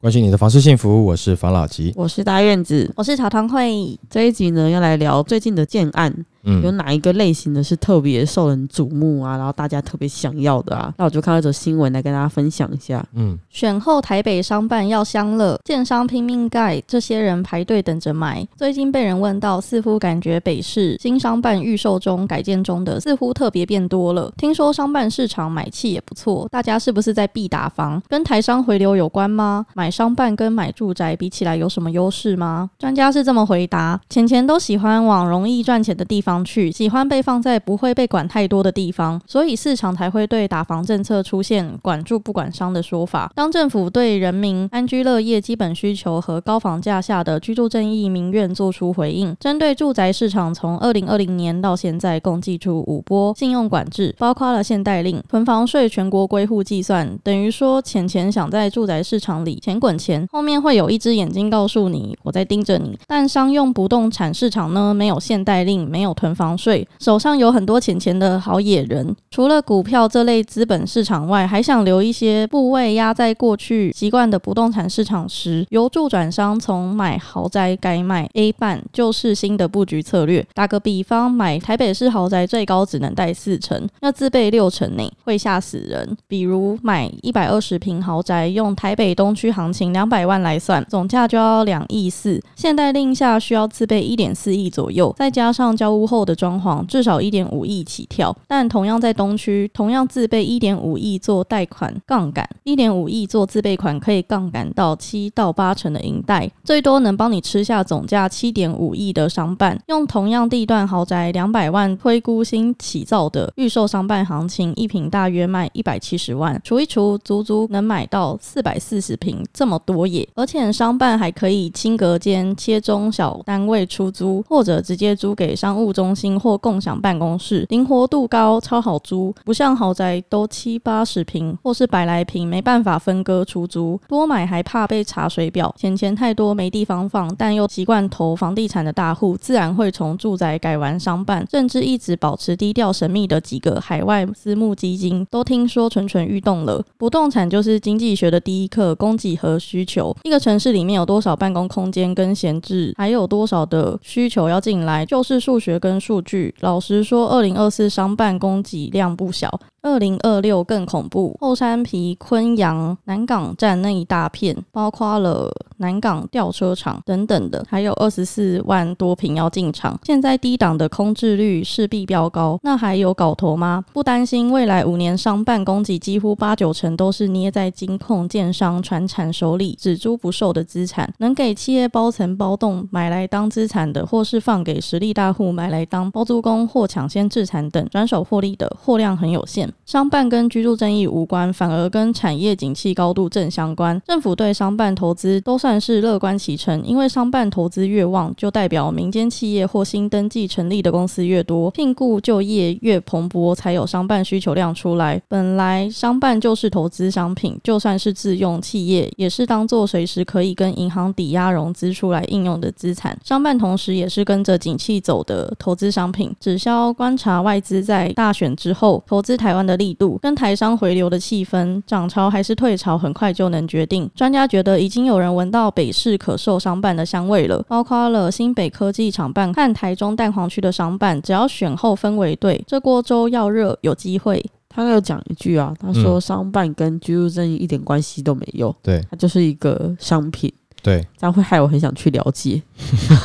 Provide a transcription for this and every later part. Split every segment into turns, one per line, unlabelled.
关心你的房事幸福，我是房老吉。
我是大院子。
我是茶汤会，
这一集呢，要来聊最近的建案，嗯有
嗯，
哪一个类型的是特别受人瞩目啊？然后大家特别想要的啊？那我就看到一则新闻来跟大家分享一下。
嗯，
选后台北商办要香了，建商拼命盖，这些人排队等着买。最近被人问到，似乎感觉北市新商办预售中、改建中的似乎特别变多了。听说商办市场买气也不错，大家是不是在必打房？跟台商回流有关吗？买商办跟买住宅比起来有什么优势吗？专家是这么回答：钱钱都喜欢往容易赚钱的地方去，喜欢被放在不会被管太多的地方，所以市场才会对打房政策出现管住不管商的说法。当政府对人民安居乐业基本需求和高房价下的居住正义民怨做出回应，针对住宅市场从二零二零年到现在共计出五波信用管制，包括了限贷令、囤房税全国归户计算，等于说钱钱想在住宅市场里钱滚钱，后面会有一只眼睛告诉你我在盯着你。但商用不动产市场呢，没有限贷令，没有囤房税，手上有很多钱钱的好野人，除了股票这类资本市场外，还想留一些部位压在过去习惯的不动产市场时，由助转商从买豪宅改卖 A 半，就是新的布局策略。打个比方，买台北市豪宅最高只能贷四成，要自备六成呢，会吓死人。比如买一百二十平豪宅，用台北东区行行情两百万来算，总价就要两亿四，现代令下需要自备一点四亿左右，再加上交屋后的装潢，至少一点五亿起跳。但同样在东区，同样自备一点五亿做贷款杠杆，一点五亿做自备款可以杠杆到七到八成的银贷，最多能帮你吃下总价七点五亿的商办。用同样地段豪宅两百万推估新起造的预售商办行情，一平大约卖一百七十万，除一除，足足能买到四百四十平，这么多耶！而且商办还可以轻隔间切中小单位出租，或者直接租给商务中心或共享办公室，灵活度高，超好租。不像豪宅都七八十平或是百来平，没办法分割出租，多买还怕被查水表，钱钱太多没地方放，但又习惯投房地产的大户，自然会从住宅改完商办，甚至一直保持低调神秘的几个海外私募基金，都听说蠢蠢欲动了。不动产就是经济学的第一课，供给和的需求。一个城市里面有多少办公空间跟闲置，还有多少的需求要进来，就是数学跟数据。老实说，二零二四商办供给量不小。二零二六更恐怖，后山皮、昆阳、南港站那一大片，包括了南港吊车厂等等的，还有二十四万多平要进场。现在低档的空置率势必飙高，那还有搞头吗？不担心未来五年商办供给几乎八九成都是捏在金控、建商、传产手里，只租不售的资产，能给企业包层包栋买来当资产的，或是放给实力大户买来当包租公或抢先置产等转手获利的，货量很有限。商办跟居住正义无关，反而跟产业景气高度正相关。政府对商办投资都算是乐观其成，因为商办投资越旺，就代表民间企业或新登记成立的公司越多，聘雇就业越蓬勃，才有商办需求量出来。本来商办就是投资商品，就算是自用企业，也是当做随时可以跟银行抵押融资出来应用的资产。商办同时也是跟着景气走的投资商品。只需要观察外资在大选之后投资台湾的力度，跟台商回流的气氛，涨潮还是退潮，很快就能决定。专家觉得已经有人闻到北市可售商办的香味了，包括了新北科技厂办和台中蛋黄区的商办，只要选后氛围对，这锅粥要热，有机会。
他有讲一句啊，他说商办跟居住正义一点关系都没有，
对
它就是一个商品。
对，
这样会害我很想去了解，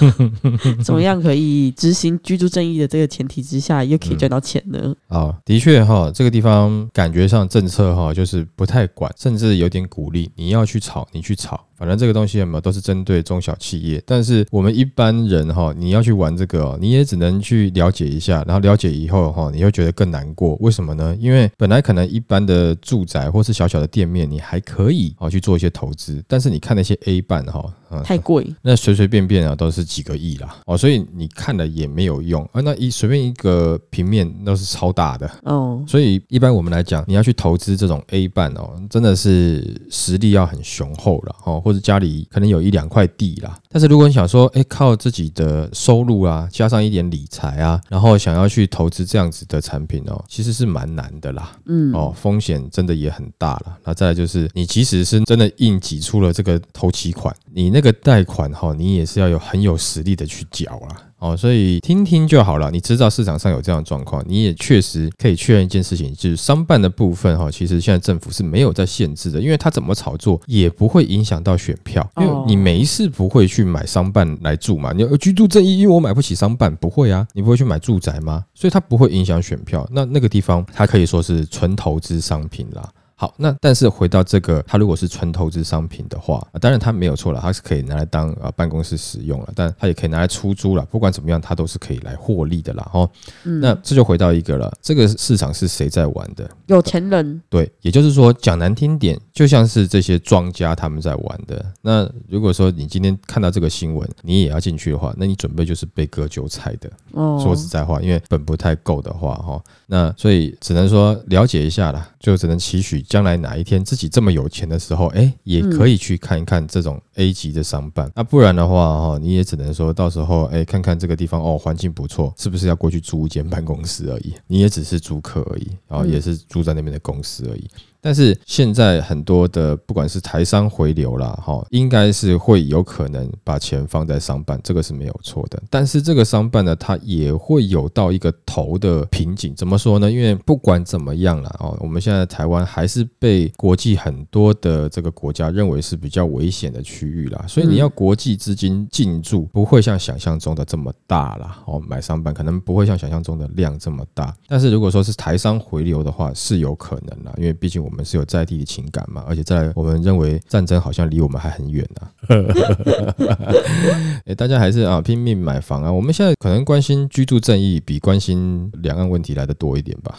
怎么样可以执行居住正义的这个前提之下，又可以赚到钱呢？
哦，的确哈，这个地方感觉上政策哈就是不太管，甚至有点鼓励你要去炒，你去炒。反正这个东西有没有都是针对中小企业，但是我们一般人哈，你要去玩这个、你也只能去了解一下，然后了解以后哈，你会觉得更难过。为什么呢？因为本来可能一般的住宅或是小小的店面，你还可以哦去做一些投资，但是你看那些 A 办哈，嗯
太贵。
那随随便便啊都是几个亿啦，哦，所以你看了也没有用啊。那一随便一个平面都是超大的，
哦，
所以一般我们来讲，你要去投资这种 A 半哦，真的是实力要很雄厚了哦，或者家里可能有一两块地啦。但是如果你想说，哎，靠自己的收入啊，加上一点理财啊，然后想要去投资这样子的产品哦，其实是蛮难的啦。
嗯，
哦，风险真的也很大了。那再来就是，你即使是真的硬挤出了这个头期款，你那个贷款哈、你也是要有很有实力的去缴啦。哦，所以听听就好了。你知道市场上有这样的状况，你也确实可以确认一件事情，就是商办的部分哈，其实现在政府是没有在限制的，因为它怎么炒作也不会影响到选票，因为
哦
你没事不会去买商办来住嘛。你有居住正义，因为我买不起商办，不会啊，你不会去买住宅吗？所以它不会影响选票。那那个地方它可以说是纯投资商品啦。好，那但是回到这个，它如果是纯投资商品的话，啊当然它没有错了，它是可以拿来当呃办公室使用了，但它也可以拿来出租了。不管怎么样，它都是可以来获利的啦。哦，
嗯
那这就回到一个了，这个市场是谁在玩的？
有钱人
对，也就是说讲难听点，就像是这些庄家他们在玩的。那如果说你今天看到这个新闻，你也要进去的话，那你准备就是被割韭菜的。
哦，
说实在话，因为本不太够的话，哈，那所以只能说了解一下啦，就只能期许将来哪一天自己这么有钱的时候，哎、也可以去看一看这种 A 级的商办。那不然的话，哈，你也只能说到时候，哎、看看这个地方哦，环境不错，是不是要过去租一间办公室而已？你也只是租客而已，然后也是住在那边的公司而已。但是现在很多的不管是台商回流啦，哈，应该是会有可能把钱放在商办，这个是没有错的。但是这个商办呢，它也会有到一个头的瓶颈。怎么说呢？因为不管怎么样啦，哦，我们现在台湾还是被国际很多的这个国家认为是比较危险的区域啦，所以你要国际资金进驻，不会像想象中的这么大啦。哦，买商办可能不会像想象中的量这么大。但是如果说是台商回流的话，是有可能啦，因为毕竟我们是有在地的情感嘛，而且在我们认为战争好像离我们还很远啊、哎、大家还是啊拼命买房啊。我们现在可能关心居住正义，比关心两岸问题来的多一点吧。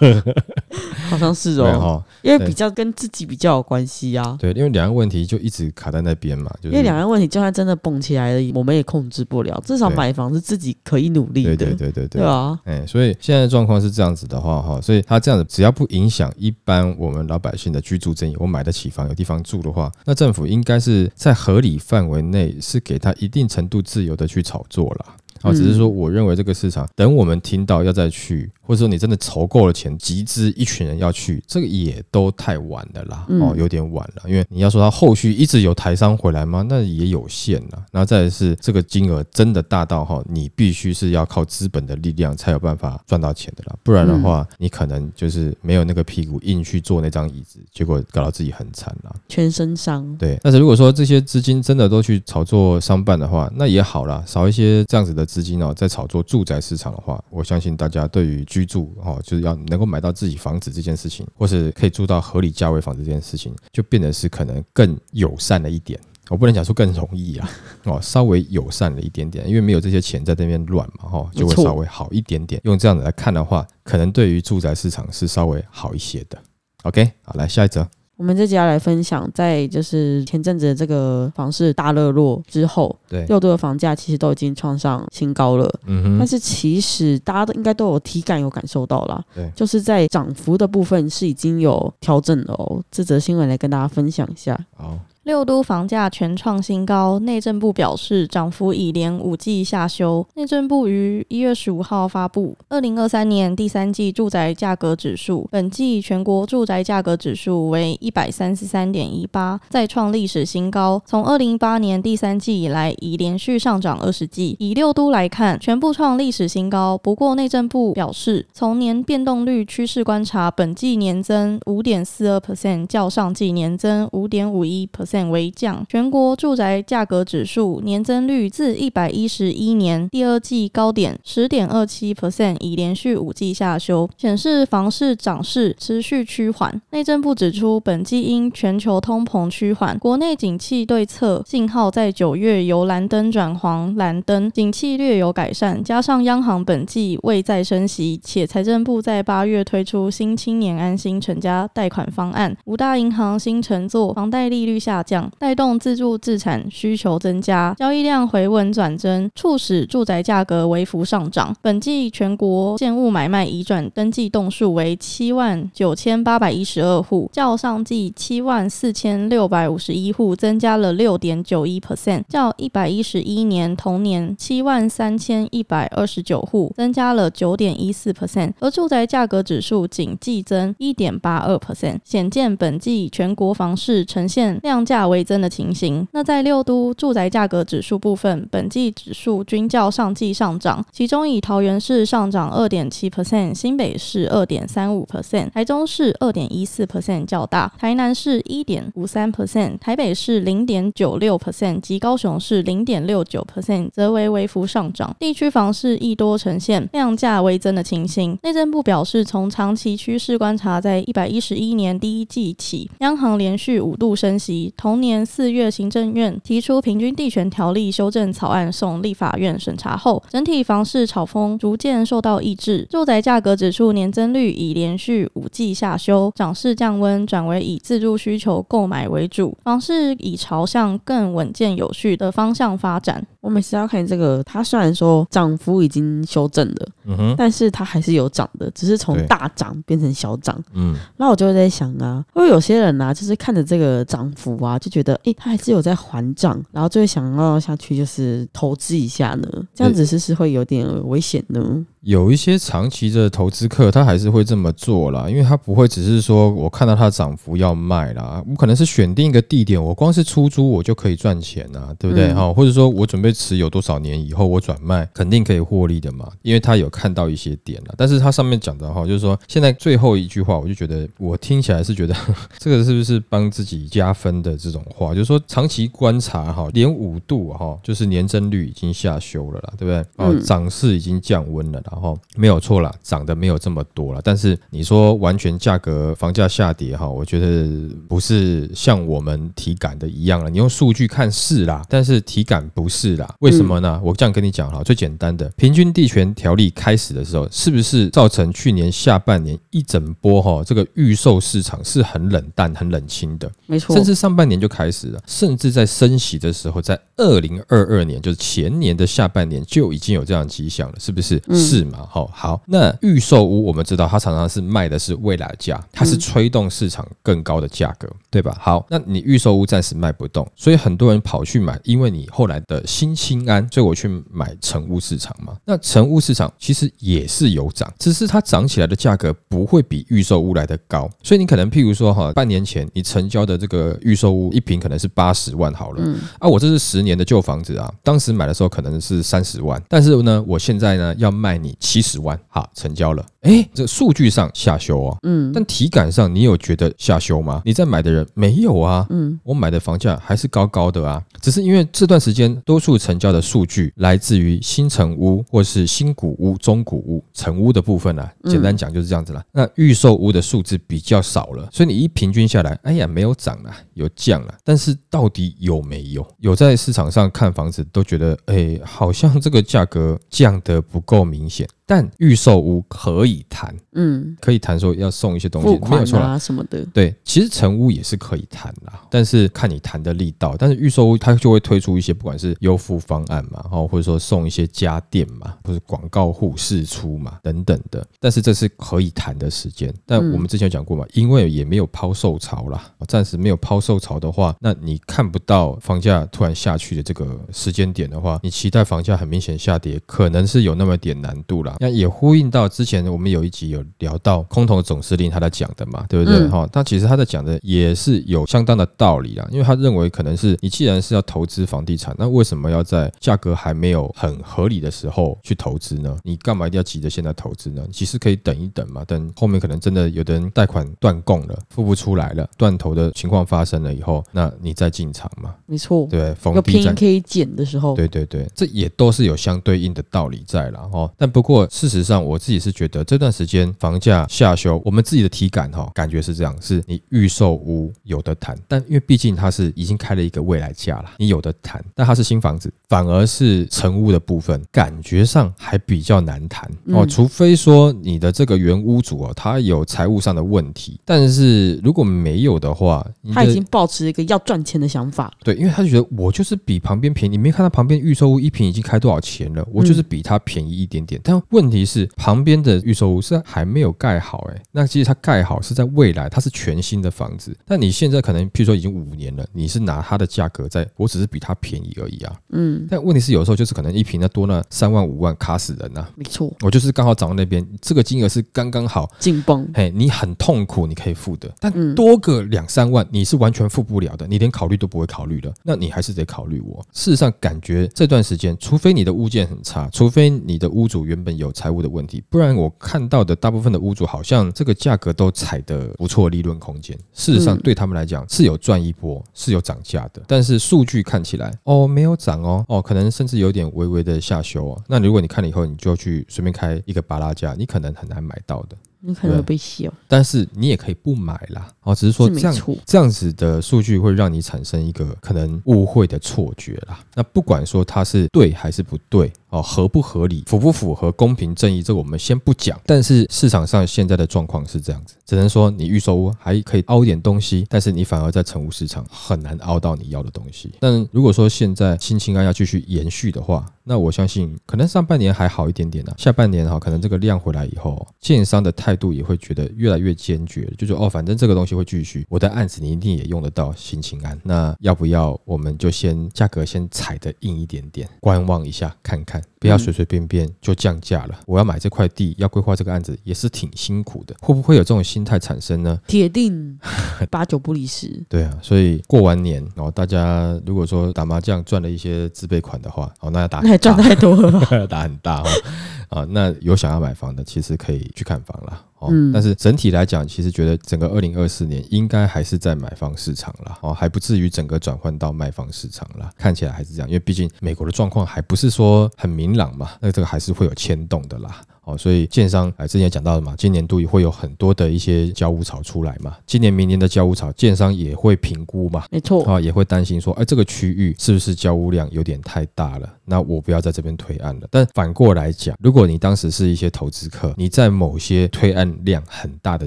好像是哦，因为比较跟自己比较有关系啊。
对，因为两岸问题就一直卡在那边嘛，就是
因为两岸问题就算真的蹦起来了，我们也控制不了。至少买房是自己可以努力的，
对对对对对
对啊，
哎、所以现在状况是这样子的话，哈，所以他这样子只要不影响一般我们老百姓的居住正义，我买得起房，有地方住的话，那政府应该是在合理范围内是给他一定程度自由的去炒作啦。哦，只是说，我认为这个市场，等我们听到要再去，或者说你真的筹够了钱，集资一群人要去，这个也都太晚了啦，
嗯
哦，有点晚了。因为你要说他后续一直有台商回来吗？那也有限了。然后再是这个金额真的大到哈，你必须是要靠资本的力量才有办法赚到钱的啦，不然的话，你可能就是没有那个屁股硬去坐那张椅子，结果搞到自己很惨啦。
全身伤。
对，但是如果说这些资金真的都去炒作商办的话，那也好啦，少一些这样子的资金哦，在炒作住宅市场的话，我相信大家对于居住哦，就是要能够买到自己房子这件事情，或是可以住到合理价位房子这件事情，就变得是可能更友善了一点。我不能讲说更容易啊，哦，稍微友善了一点点，因为没有这些钱在那边乱嘛，哈，就会稍微好一点点。用这样子来看的话，可能对于住宅市场是稍微好一些的。OK，好，来下一则。
我们这集要来分享，在就是前阵子的这个房市大热落之后，
对，
六都的房价其实都已经创上新高了。
嗯哼，
但是其实大家都应该都有体感有感受到啦，
对
就是在涨幅的部分是已经有调整了哦。这则新闻来跟大家分享一下。
好，
六都房价全创新高，内政部表示涨幅已连五季下修。内政部于一月十五号发布二零二三年第三季住宅价格指数，本季全国住宅价格指数为一百三十三点一八，再创历史新高。从二零一八年第三季以来，已连续上涨二十季。以六都来看，全部创历史新高。不过内政部表示，从年变动率趋势观察，本季年增五点四二 percent，较上季年增五点五一 percent 为降。全国住宅价格指数年增率自一百一十一年第二季高点十点二七 percent，已连续五季下修，显示房市涨势持续趋缓。内政部指出，本季因全球通膨趋缓，国内景气对策信号在九月由蓝灯转黄蓝灯，景气略有改善，加上央行本季未再升息，且财政部在八月推出新青年安心成家贷款方案，五大银行新乘坐房贷利率下降，带动自住自产需求增加，交易量回稳转增，促使住宅价格微幅上涨。本季全国建物买卖移转登记栋数为七万九千八百一十二户，较上季七万四千六百五十一户增加了六点九一 percent，较一百一十一年同年七万三千一百二十九户增加了九点一四 percent，而住宅价格指数仅季增一点八二 percent，显见本季全国房市呈现量价价微增的情形。那在六都住宅价格指数部分，本季指数均较上季上涨，其中以桃园市上涨二点七 percent，新北市二点三五 percent，台中市二点一四 percent 较大，台南市一点五三 percent，台北市零点九六 percent 及高雄市零点六九 percent 则为微幅上涨。地区房市亦多呈现量价微增的情形。内政部表示，从长期趋势观察，在一百一十一年第一季起，央行连续五度升息。同年四月，行政院提出平均地权条例修正草案送立法院审查后，整体房市炒风逐渐受到抑制。住宅价格指数年增率已连续五季下修，涨势降温，转为以自住需求购买为主，房市已朝向更稳健有序的方向发展。
我每次要看这个，它虽然说涨幅已经修正了，
嗯哼，
但是它还是有涨的，只是从大涨变成小涨。
嗯，
那我就会在想啊，会不会有些人啊，就是看着这个涨幅啊，就觉得诶，它还是有在还涨，然后就会想要下去就是投资一下呢？这样子是不是会有点危险呢？
有一些长期的投资客，他还是会这么做啦，因为他不会只是说我看到它涨幅要卖啦，我可能是选定一个地点，我光是出租我就可以赚钱啊，对不对？
嗯
哈、或者说我准备持有多少年以后我转卖，肯定可以获利的嘛，因为他有看到一些点了。但是他上面讲的哈，就是说现在最后一句话，我就觉得我听起来是觉得 这个是不是帮自己加分的这种话，就是说长期观察哈，连五度哈，就是年增率已经下修了啦，对不对？哦，
嗯
涨势已经降温了啦，然后没有错啦，涨的没有这么多了。但是你说完全价格房价下跌哈，我觉得不是像我们体感的一样了。你用数据看是啦，但是体感不是啦。为什么呢？我这样跟你讲哈，最简单的，平均地权条例开始的时候，是不是造成去年下半年一整波哈这个预售市场是很冷淡、很冷清的？
没错，
甚至上半年就开始了，甚至在升息的时候，在二零二二年，就是前年的下半年就已经有这样的迹象了，是不是？
嗯
是嘛？好，好，那预售屋我们知道，它常常是卖的是未来价，它是
嗯
吹动市场更高的价格，对吧？好，那你预售屋暂时卖不动，所以很多人跑去买，因为你后来的新清安，所以我去买成屋市场嘛。那成屋市场其实也是有涨，只是它涨起来的价格不会比预售屋来的高，所以你可能譬如说哈，半年前你成交的这个预售屋一平可能是八十万好了，
嗯
啊，我这是十年的旧房子啊，当时买的时候可能是三十万，但是呢，我现在呢要卖你七十万，好，成交了。诶，这数据上下修啊，
嗯
但体感上你有觉得下修吗？你在买的人没有啊，
嗯
我买的房价还是高高的啊，只是因为这段时间多数成交的数据来自于新城屋或是新古屋、中古屋、成屋的部分啊，
嗯
简单讲就是这样子啦。那预售屋的数字比较少了，所以你一平均下来，哎呀，没有涨啦，有降了，但是到底有没有？有在市场上看房子都觉得，哎，好像这个价格降得不够明显。但预售屋可以谈，
嗯，
可以谈说要送一些东西，
付
没有
款
错啦。
啊什么的，
对，其实成屋也是可以谈啦，但是看你谈的力道。但是预售屋它就会推出一些不管是优付方案嘛，然后，或者说送一些家电嘛，或是广告户试出嘛等等的。但是这是可以谈的时间。但
嗯
我们之前有讲过嘛，因为也没有抛售潮啦，暂时没有抛售潮的话，那你看不到房价突然下去的这个时间点的话，你期待房价很明显下跌，可能是有那么点难度啦。那也呼应到之前我们有一集有聊到空头总司令他在讲的嘛，对不对？
嗯
哈、他其实他在讲的也是有相当的道理啦，因为他认为可能是你既然是要投资房地产，那为什么要在价格还没有很合理的时候去投资呢？你干嘛一定要急着现在投资呢？其实可以等一等嘛，等后面可能真的有的人贷款断供了，付不出来了，断头的情况发生了以后，那你再进场嘛，
没错，
对？逢
有
低
可以捡的时候，
对对对，这也都是有相对应的道理在了哦。但不过过事实上，我自己是觉得这段时间房价下修，我们自己的体感哈，感觉是这样，是你预售屋有的谈，但因为毕竟它是已经开了一个未来价了，你有的谈，但它是新房子，反而是成屋的部分，感觉上还比较难谈。哦，
嗯
除非说你的这个原屋主哦，他有财务上的问题，但是如果没有的话，
他已经抱持一个要赚钱的想法，
对，因为他就觉得我就是比旁边便宜，你没看到旁边预售屋一平已经开多少钱了，我就是比它便宜一点点。但问题是，旁边的预售屋是还没有盖好、哎，那其实它盖好是在未来，它是全新的房子。但你现在可能，譬如说已经五年了，你是拿它的价格在，我只是比它便宜而已啊。
嗯，
但问题是，有时候就是可能一平要多那三万五万卡死人呐、啊。
没错，
我就是刚好涨到那边，这个金额是刚刚好，
紧绷，
嘿，你很痛苦，你可以付的，但
嗯
多个两三万，你是完全付不了的，你连考虑都不会考虑了，那你还是得考虑我。事实上，感觉这段时间，除非你的物件很差，除非你的屋主原本有有财务的问题，不然我看到的大部分的屋主好像这个价格都踩的不错利润空间。事实上，对他们来讲是有赚一波，是有涨价的，但是数据看起来哦没有涨哦，哦可能甚至有点微微的下修哦。那如果你看了以后，你就去随便开一个巴拉价，你可能很难买到的。
你可能会被笑，
但是你也可以不买啦，哦，只是说这样这样子的数据会让你产生一个可能误会的错觉啦。那不管说它是对还是不对，哦，合不合理，符不符合公平正义，这个我们先不讲。但是市场上现在的状况是这样子，只能说你预售屋还可以凹一点东西，但是你反而在成屋市场很难凹到你要的东西。但如果说现在新青安要继续延续的话，那我相信可能上半年还好一点点呢、下半年哈，可能这个量回来以后，建商的态度也会觉得越来越坚决，就说哦，反正这个东西会继续，我的案子你一定也用得到新青安，那要不要我们就先价格先踩的硬一点点，观望一下看看，不要随随便便就降价了。我要买这块地，要规划这个案子也是挺辛苦的，会不会有这种心态产生呢？
铁定 八九不离十。
对啊，所以过完年然哦，大家如果说打麻将赚了一些自备款的话，哦，那要打
赚太多了吧？
打很大哦。啊，那有想要买房的，其实可以去看房啦。哦，
嗯
但是整体来讲，其实觉得整个二零二四年应该还是在买方市场啦，哦，还不至于整个转换到卖方市场啦。看起来还是这样，因为毕竟美国的状况还不是说很明朗嘛，那这个还是会有牵动的啦。哦，所以建商哎，之前也讲到了嘛，今年度也会有很多的一些交屋潮出来嘛，今年明年的交屋潮，建商也会评估嘛，
没错，
啊，也会担心说，哎，这个区域是不是交屋量有点太大了？那我不要在这边推案了。但反过来讲，如果你当时是一些投资客，你在某些推案量很大的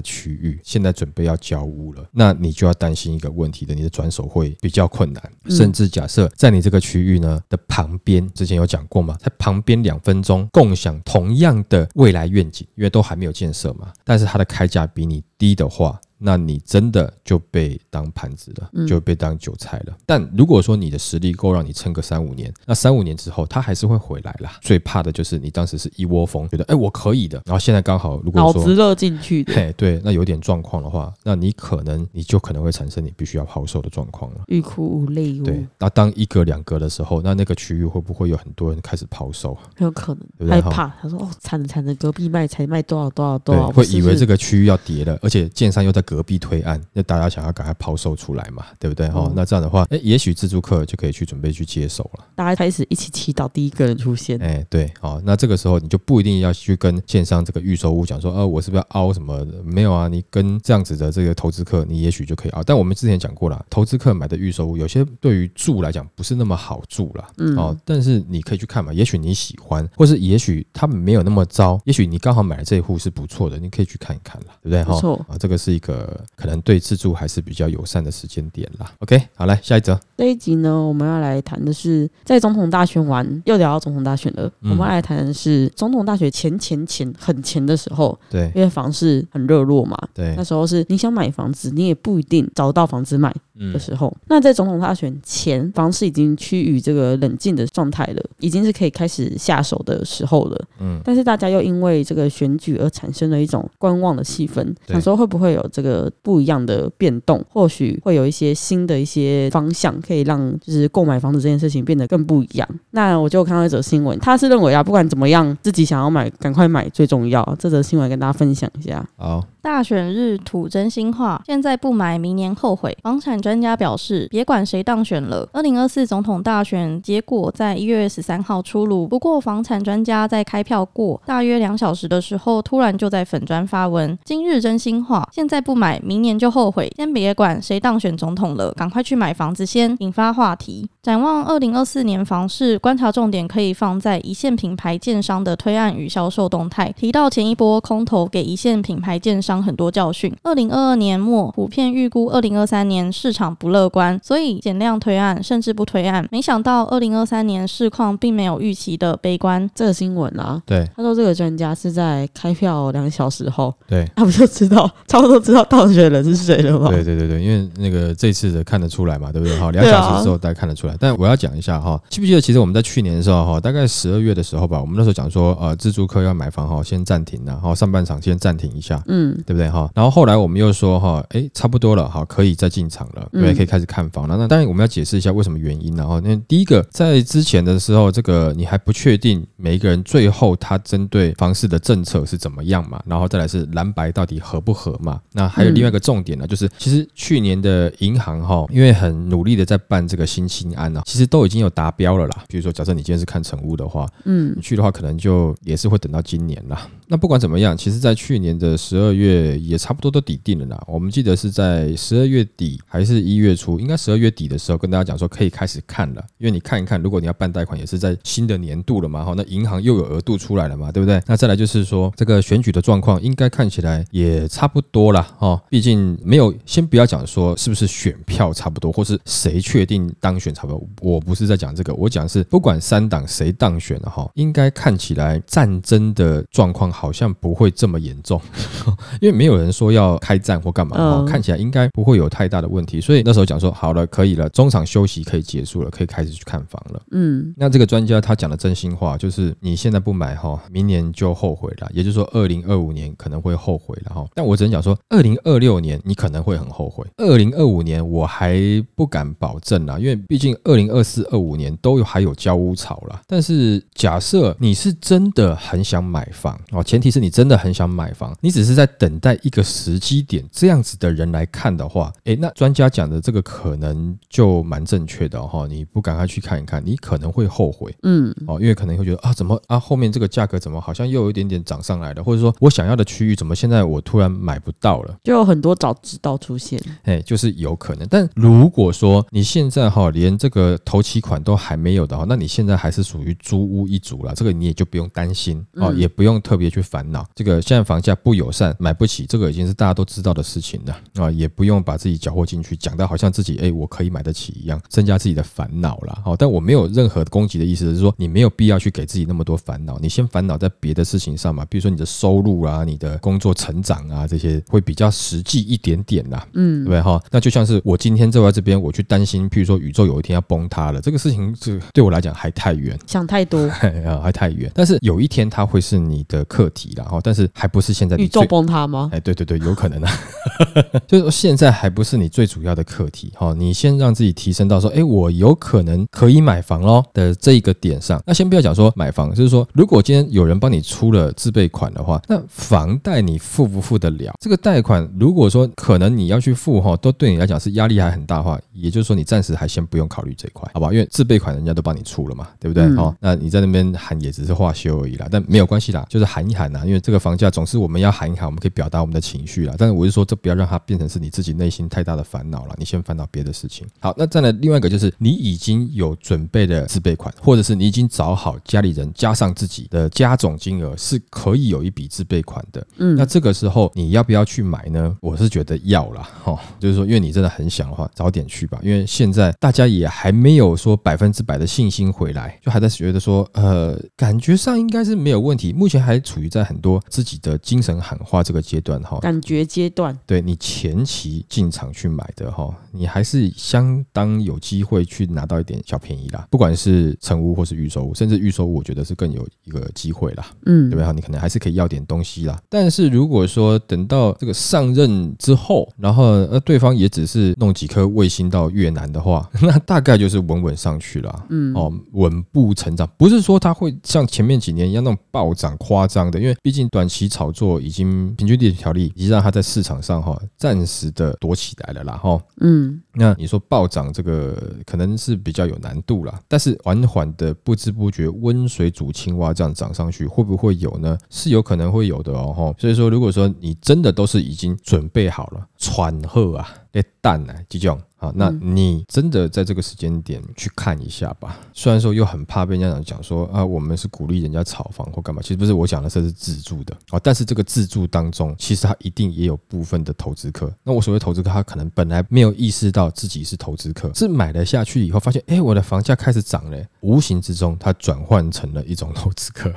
区域，现在准备要交屋了，那你就要担心一个问题的，你的转手会比较困难。
嗯
甚至假设在你这个区域呢的旁边，之前有讲过嘛，在旁边两分钟共享同样的未来愿景，因为都还没有建设嘛，但是它的开价比你低的话，那你真的就被当盘子了，
嗯
就被当韭菜了。但如果说你的实力够让你撑个三五年，那三五年之后他还是会回来啦。最怕的就是你当时是一窝蜂，觉得哎我可以的，然后现在刚好如果说
脑子热进去的，
嘿对，那有点状况的话，那你可能你就可能会产生你必须要抛售的状况了。
欲哭无泪
对，，那当一格两格的时候，那那个区域会不会有很多人开始抛售？
很有可能
对不对
害怕。他说：“哦，惨了惨了，隔壁卖才卖多少多少多少，，
会以为这
个
个区域要跌了，而且建商又在隔壁推案，那大家想要赶快抛售出来嘛，对不对？哈、
嗯
那这样的话，哎，也许自助客就可以去准备去接手了。
大家开始一起祈祷第一个人出现。
哎，对，好、那这个时候你就不一定要去跟线上这个预售屋讲说，呃，我是不是要凹什么的？没有啊，你跟这样子的这个投资客，你也许就可以凹。但我们之前讲过了，投资客买的预售屋，有些对于住来讲不是那么好住了。
嗯
哦，但是你可以去看嘛，也许你喜欢，或是也许他们没有那么糟，也许你刚好买了这一户是不错的，你可以去看一看啦，对不对？哈
错
啊，这个是一个可能对自助还是比较友善的时间点啦。OK，好，来下一则，
这一集呢，我们要来谈的是在总统大选完，又聊到总统大选了。
嗯
我们要来谈的是总统大选前前前很前的时候，
对
因为房市很热络嘛，
对
那，时候是你想买房子，你也不一定找得到房子买
嗯
的时候。那在总统大选前，房市已经趋于这个冷静的状态了，已经是可以开始下手的时候了。
嗯，
但是大家又因为这个选举而产生了一种观望的气氛，
对
想说会不会有这个不一样的变动？或许会有一些新的一些方向，可以让就是购买房子这件事情变得更不一样。那我就看到一则新闻，他是认为啊，不管怎么样，自己想要买，赶快买最重要。这则新闻跟大家分享一下。
好，
大选日土真心话，现在不买，明年后悔。房产专家表示，别管谁当选了，二零二四总统大选结果在一月十三号出炉。不过，房产专家在开票过大约两小时的时候，突然就在粉砖发文：今日真心话，现在不买，明年就后悔。先别管谁当选总统了，赶快去买房子先，引发话题。展望二零二四年房市，观察重点可以放在一线品牌建商的推案与销售动态。提到前一波空头给一线品牌建商很多教训，二零二二年末普遍预估二零二三年市场不乐观，所以减量推案，甚至不推案。没想到二零二三年市况并没有预期的悲观。
这个新闻啊，
对
他说这个专家是在开票两小时后，
对。
他不就知道差不多知道当选人是谁了吗？
对对对对，因为那个这次的看得出来嘛，对不对？哈，两小时之后大家看得出来。但我要讲一下哈，记不记得其实我们在去年的时候哈，大概十二月的时候吧，我们那时候讲说呃，自住客要买房哈，先暂停了，哈，上半场先暂停一下。
嗯，
对不对哈？然后后来我们又说哈，哎，差不多了，好，可以再进场了，
嗯
对，可以开始看房了。那当然我们要解释一下为什么原因然后那第一个，在之前的时候，这个你还不确定每一个人最后他针对房市的政策是怎么样嘛，然后再来是蓝白到底合不合嘛。那还有另外一个重点呢，就是其实去年的银行哈，因为很努力的在办这个新青安啊，其实都已经有达标了啦。比如说，假设你今天是看成屋的话，
嗯
你去的话，可能就也是会等到今年啦。那不管怎么样，其实在去年的十二月也差不多都底定了啦。我们记得是在十二月底还是一月初，应该十二月底的时候跟大家讲说可以开始看了，因为你看一看，如果你要办贷款，也是在新的年度了嘛，哈，那银行又有额度出来了嘛，对不对？那再来就是说这个选举的状况，应该看起来也差不多啦，哦，毕竟没有，先不要讲说是不是选票差不多，或是谁确定当选差不多，我不是在讲这个，我讲是不管三党谁当选了哈，应该看起来战争的状况好像不会这么严重，因为没有人说要开战或干嘛，看起来应该不会有太大的问题，所以那时候讲说好了，可以了，中场休息可以结束了，可以开始去看房了。
嗯
那这个专家他讲的真心话，就是你现在不买哈，明年就后悔了，也就是说，二零二五年可能会后悔了哈。但我只能讲说，二零二六年你可能会很后悔，二零二五年我还不敢保证啦，因为毕竟二零二四、二五年都有还有交屋潮啦。但是假设你是真的很想买房哦，前提是你真的很想买房，你只是在等待一个时机点，这样子的人来看的话，诶，那专家讲的这个可能就蛮正确的哈、你不赶快去看一看，你可能会后悔。
嗯
哦，因为可能会觉得啊，怎么啊，后面这个价格怎么好像又有一点点涨上来了，或者说我想要的区域怎么现在我突然买不到了？
就有很多早知道出现。
哎，就是有可能。但如果说你现在哈连这个头期款都还没有的话，那你现在还是属于租屋一族了，这个你也就不用担心哦，
嗯
也不用特别去烦恼。这个现在房价不友善，买不起，这个已经是大家都知道的事情了啊，也不用把自己搅和进去，讲到好像自己哎我可以买得起一样，增加自己的烦恼了。好、但我没有任何攻击的意思，是说你没有必要去给自己那么多烦恼，你先烦恼在别的事情上嘛，比如说你的收入啊、你的工作成长啊这些，会比较实际一点点啦。对
嗯
不对哈？那就像是我今天坐在这边，我去担心，譬如说宇宙有一天要崩塌了，这个事情是对我来讲还太远，
想太多，
啊，还太远。但是有一天它会是你的课题啦，哈，但是还不是现在你
宇宙。崩塌吗？
哎，对对对，有可能啊，就是说现在还不是你最主要的课题哈、你先让自己提升到说，哎，我有可能可以买房咯的这一个点上。那先不要讲说买房，就是说，如果今天有人帮你出了自备款的话，那房贷你付不付得了？这个贷款如果说可能你要去付哈，都对你来讲是压力还很大的话，也就是说你暂时还先不用考虑这一块，好吧？因为自备款人家都帮你出了嘛，对不对？
嗯
哦，那你在那边喊也只是话休而已啦，但没有关系啦，就是喊一喊呐，因为这个房价总是我们要喊一喊，我们可以表达我们的情绪啦。但是我是说，这不要让它变成是你自己内心太大的烦恼了，你先烦恼别的事情。好，那再来另外一个就是你已经有准备的自备款，或者是你已经找好家里人加上自己的加总金额是可以有一笔自备款的。
嗯
那这个时候你要不要去买呢？我是觉得要啦，哈、就是说，因为你真的很想的话，早点去吧。因为现在大家也还没有说百分之百的信心回来，就还在觉得说，呃，感觉上应该是没有问题。目前还处于在很多自己的精神喊话这个阶段，哈、
感觉阶段，
对你前期进场去买的哈，你还是相当有机会去拿到一点小便宜啦。不管是成屋或是预售屋，甚至预售屋，我觉得是更有一个机会啦。
嗯
对不对？哈，你可能还是可以要点东西啦。但是如果说等到这个上任之后，然后呃对方也只是弄几颗卫星到越南的话，那大概就是稳稳上去了。
嗯
哦，稳步成长，不是说它会像前面几年一样那种暴涨夸张，的，因为毕竟短期炒作已经平均地条例已经让它在市场上哈暂时的躲起来了啦哈。
嗯，
那你说暴涨这个可能是比较有难度啦，但是缓缓的不知不觉温水煮青蛙这样涨上去，会不会有呢？是有可能会有的哦哈。所以说，如果说你真的都是已经准备好了，喘喝啊，那蛋呢这种。好，那你真的在这个时间点去看一下吧。虽然说又很怕被家长讲说啊，我们是鼓励人家炒房或干嘛，其实不是我讲的，这是自住的啊。但是这个自住当中，其实它一定也有部分的投资客。那我所谓投资客，他可能本来没有意识到自己是投资客，是买了下去以后发现，哎，我的房价开始涨了，无形之中他转换成了一种投资客。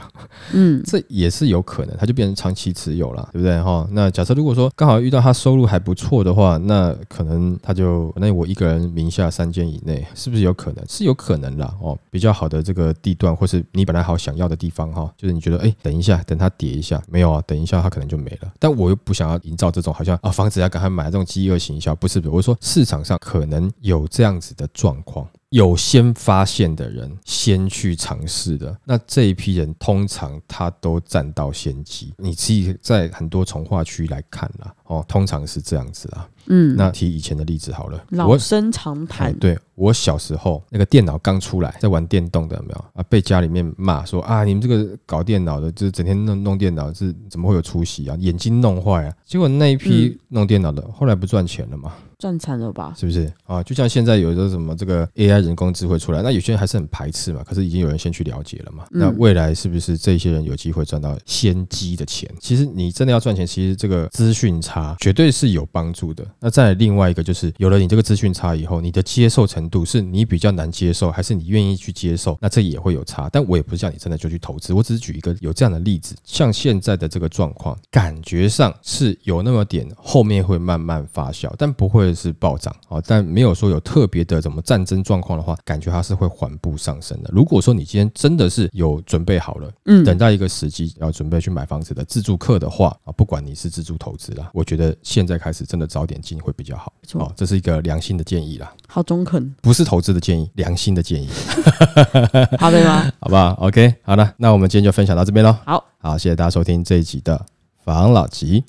嗯，这也是有可能，他就变成长期持有了，对不对哈？那假设如果说刚好遇到他收入还不错的话，那可能他就那。我一个人名下三间以内，是不是有可能？是有可能啦哦。比较好的这个地段，或是你本来好想要的地方哈，就是你觉得哎，等一下，等它跌一下，没有啊，等一下它可能就没了。但我又不想要营造这种好像啊房子要赶快买这种饥饿营销，不是我是，说市场上可能有这样子的状况。有先发现的人，先去尝试的，那这一批人通常他都占到先机。你自己在很多从化区来看啦，哦，通常是这样子啦。嗯，那提以前的例子好了，
老生常谈。
对我小时候那个电脑刚出来，在玩电动的有没有啊？被家里面骂说啊，你们这个搞电脑的，就是整天弄弄电脑，是怎么会有出息啊？眼睛弄坏啊！结果那一批弄电脑的，后来不赚钱了吗？
赚惨了吧？
是不是啊？就像现在有的什么这个 AI 人工智慧出来，那有些人还是很排斥嘛。可是已经有人先去了解了嘛。那未来是不是这些人有机会赚到先机的钱？其实你真的要赚钱，其实这个资讯差绝对是有帮助的。那再另外一个就是，有了你这个资讯差以后，你的接受程度是你比较难接受，还是你愿意去接受？那这也会有差。但我也不是叫你真的就去投资，我只是举一个有这样的例子。像现在的这个状况，感觉上是有那么点后面会慢慢发酵，但不会是暴涨。哦，但没有说有特别的什么战争状况的话，感觉它是会缓步上升的。如果说你今天真的是有准备好了，嗯，等待一个时机要准备去买房子的自住客的话啊，不管你是自住投资啦，我觉得现在开始真的早点进会比较好。
哦，
这是一个良心的建议啦。
好中肯，
不是投资的建议，良心的建议。
好的吗？
好不好？OK，好了，那我们今天就分享到这边喽。
好，
好，谢谢大家收听这一集的房老吉，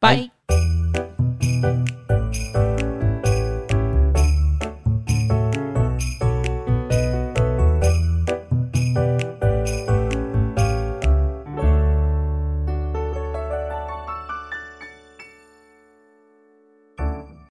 拜。